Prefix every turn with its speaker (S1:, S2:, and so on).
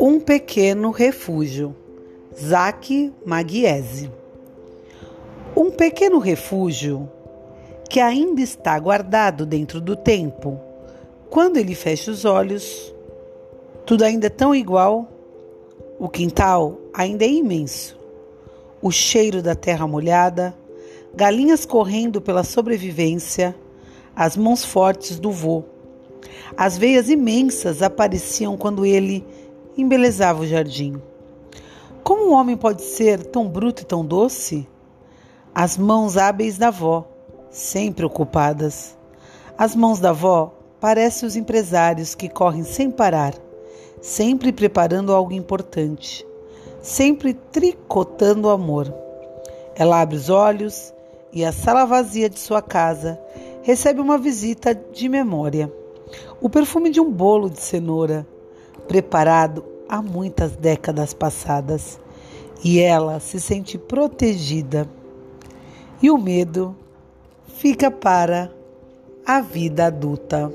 S1: Um pequeno refúgio. Zaque Maguiese. Um pequeno refúgio que ainda está guardado dentro do tempo. Quando ele fecha os olhos, tudo ainda é tão igual. O quintal ainda é imenso. O cheiro da terra molhada, galinhas correndo pela sobrevivência, as mãos fortes do vô. As veias imensas apareciam quando ele embelezava o jardim. Como um homem pode ser tão bruto e tão doce? As mãos hábeis da avó, sempre ocupadas. As mãos da avó parecem os empresários que correm sem parar, sempre preparando algo importante, sempre tricotando amor. Ela abre os olhos e a sala vazia de sua casa recebe uma visita de memória. O perfume de um bolo de cenoura preparado há muitas décadas passadas e ela se sente protegida. E o medo fica para a vida adulta.